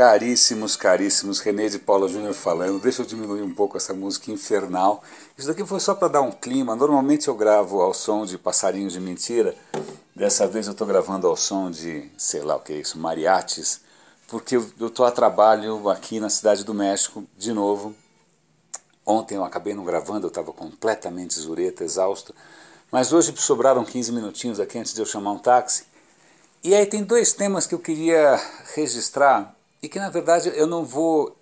Caríssimos, caríssimos, René de Paula Júnior falando. Deixa eu diminuir um pouco essa música infernal. Isso daqui foi só para dar um clima. Normalmente eu gravo ao som de passarinhos de mentira. Dessa vez eu estou gravando ao som de, sei lá o que é isso, mariachis, porque eu estou a trabalho aqui na Cidade do México, de novo. Ontem eu acabei não gravando, eu estava completamente zureta, exausto. Mas hoje sobraram 15 minutinhos aqui antes de eu chamar um táxi. E aí tem dois temas que eu queria registrar e que na verdade eu não vou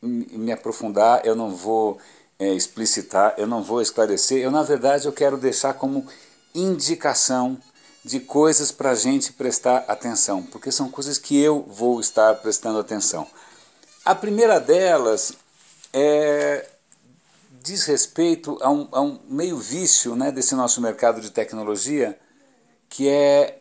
me aprofundar, eu não vou é, explicitar, eu não vou esclarecer, eu na verdade eu quero deixar como indicação de coisas para a gente prestar atenção, porque são coisas que eu vou estar prestando atenção. A primeira delas é, diz respeito a um, a um meio vício né, desse nosso mercado de tecnologia, que é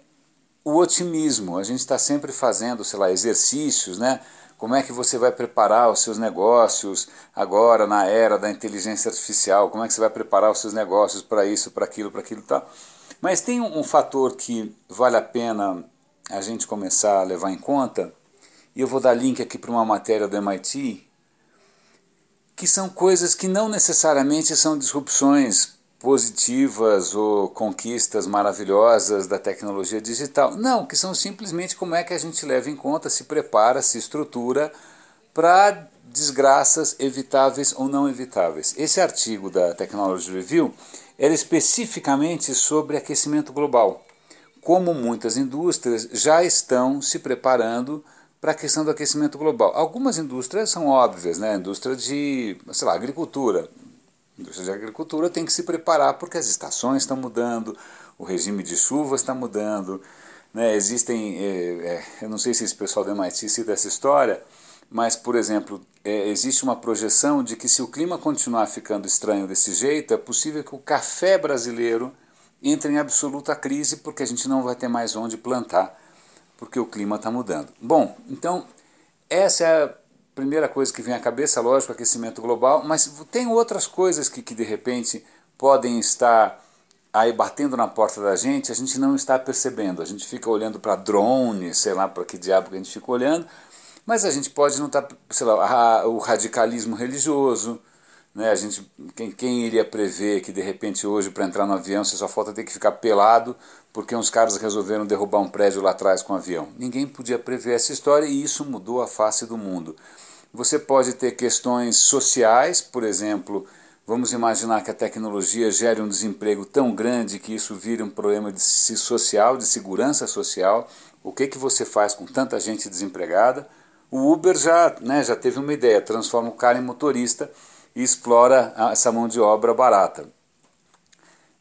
o otimismo. A gente está sempre fazendo, sei lá, exercícios, né? Como é que você vai preparar os seus negócios agora na era da inteligência artificial? Como é que você vai preparar os seus negócios para isso, para aquilo, para aquilo e tal? Mas tem um, um fator que vale a pena a gente começar a levar em conta, e eu vou dar link aqui para uma matéria do MIT, que são coisas que não necessariamente são disrupções positivas ou conquistas maravilhosas da tecnologia digital. Não, que são simplesmente como é que a gente leva em conta, se prepara, se estrutura para desgraças evitáveis ou não evitáveis. Esse artigo da Technology Review era especificamente sobre aquecimento global. Como muitas indústrias já estão se preparando para a questão do aquecimento global. Algumas indústrias são óbvias, né? A indústria de, sei lá, agricultura, indústria de agricultura tem que se preparar porque as estações estão mudando, o regime de chuvas está mudando. Né? Existem, é, é, eu não sei se esse pessoal do MIT cita essa história, mas, por exemplo, é, existe uma projeção de que se o clima continuar ficando estranho desse jeito, é possível que o café brasileiro entre em absoluta crise porque a gente não vai ter mais onde plantar, porque o clima está mudando. Bom, então, essa é a primeira coisa que vem à cabeça, lógico, aquecimento global, mas tem outras coisas que, que de repente podem estar aí batendo na porta da gente, a gente não está percebendo. A gente fica olhando para drones, sei lá para que diabo que a gente fica olhando, mas a gente pode não estar, tá, sei lá, o radicalismo religioso, né? A gente, quem, quem iria prever que de repente hoje para entrar no avião você só falta ter que ficar pelado porque uns caras resolveram derrubar um prédio lá atrás com um avião? Ninguém podia prever essa história e isso mudou a face do mundo. Você pode ter questões sociais, por exemplo, vamos imaginar que a tecnologia gere um desemprego tão grande que isso vire um problema de social, de segurança social. O que, que você faz com tanta gente desempregada? O Uber já, né, já teve uma ideia, transforma o cara em motorista e explora essa mão de obra barata.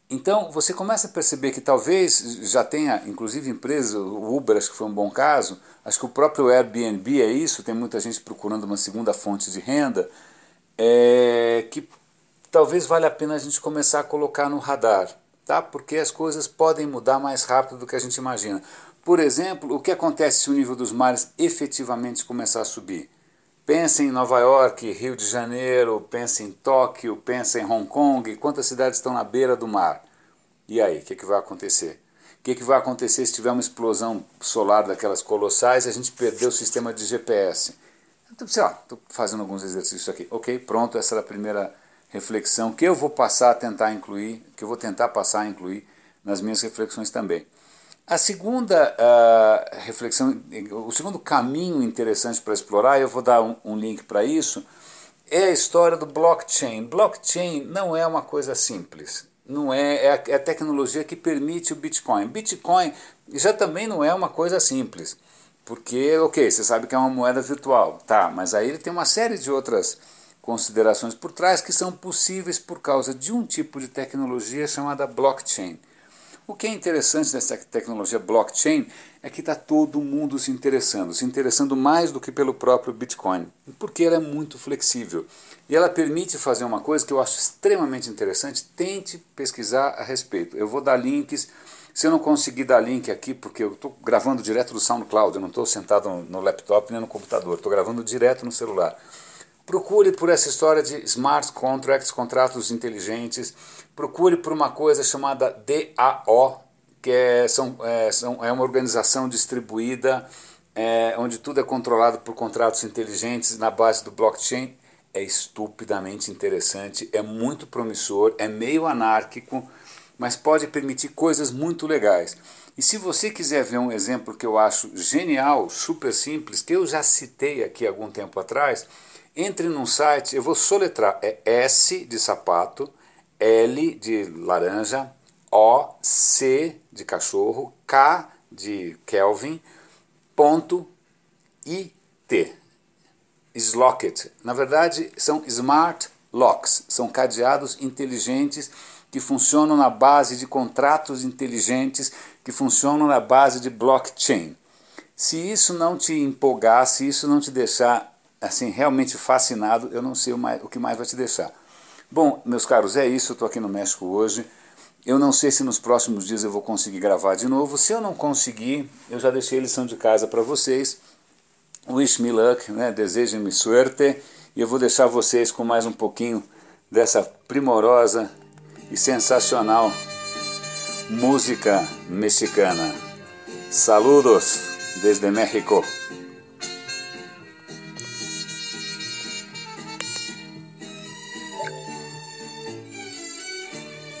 Então você começa a perceber que talvez já tenha, inclusive empresas, o Uber acho que foi um bom caso, acho que o próprio Airbnb é isso, tem muita gente procurando uma segunda fonte de renda, é, que talvez valha a pena a gente começar a colocar no radar, tá? porque as coisas podem mudar mais rápido do que a gente imagina. Por exemplo, o que acontece se o nível dos mares efetivamente começar a subir? Pensa em Nova York, Rio de Janeiro, pensa em Tóquio, pensa em Hong Kong, quantas cidades estão na beira do mar? E aí, o que, que vai acontecer? O que, que vai acontecer se tiver uma explosão solar daquelas colossais e a gente perder o sistema de GPS? Então, sei lá, estou fazendo alguns exercícios aqui. Ok, pronto, essa é a primeira reflexão que eu vou passar a tentar incluir, que eu vou tentar passar a incluir nas minhas reflexões também. A segunda uh, reflexão, o segundo caminho interessante para explorar, eu vou dar um, um link para isso, é a história do blockchain. Blockchain não é uma coisa simples, não é, é a, é a tecnologia que permite o Bitcoin. Bitcoin já também não é uma coisa simples, porque, ok, você sabe que é uma moeda virtual, tá, mas aí ele tem uma série de outras considerações por trás que são possíveis por causa de um tipo de tecnologia chamada blockchain. O que é interessante dessa tecnologia blockchain é que está todo mundo se interessando, se interessando mais do que pelo próprio Bitcoin, porque ela é muito flexível. E ela permite fazer uma coisa que eu acho extremamente interessante, tente pesquisar a respeito. Eu vou dar links, se eu não conseguir dar link aqui, porque eu estou gravando direto do SoundCloud, eu não estou sentado no laptop nem no computador, estou gravando direto no celular. Procure por essa história de smart contracts, contratos inteligentes. Procure por uma coisa chamada DAO, que é, são, é, são, é uma organização distribuída é, onde tudo é controlado por contratos inteligentes na base do blockchain, é estupidamente interessante, é muito promissor, é meio anárquico, mas pode permitir coisas muito legais. E se você quiser ver um exemplo que eu acho genial, super simples, que eu já citei aqui algum tempo atrás, entre num site, eu vou soletrar, é S de sapato, L de laranja, O, C de cachorro, K de Kelvin, ponto, IT. Slocket. Na verdade, são smart locks, são cadeados inteligentes que funcionam na base de contratos inteligentes que funcionam na base de blockchain. Se isso não te empolgar, se isso não te deixar assim realmente fascinado, eu não sei o, mais, o que mais vai te deixar. Bom, meus caros, é isso. Eu estou aqui no México hoje. Eu não sei se nos próximos dias eu vou conseguir gravar de novo. Se eu não conseguir, eu já deixei a lição de casa para vocês. Wish me luck, né? desejem-me suerte. E eu vou deixar vocês com mais um pouquinho dessa primorosa e sensacional música mexicana. Saludos desde México.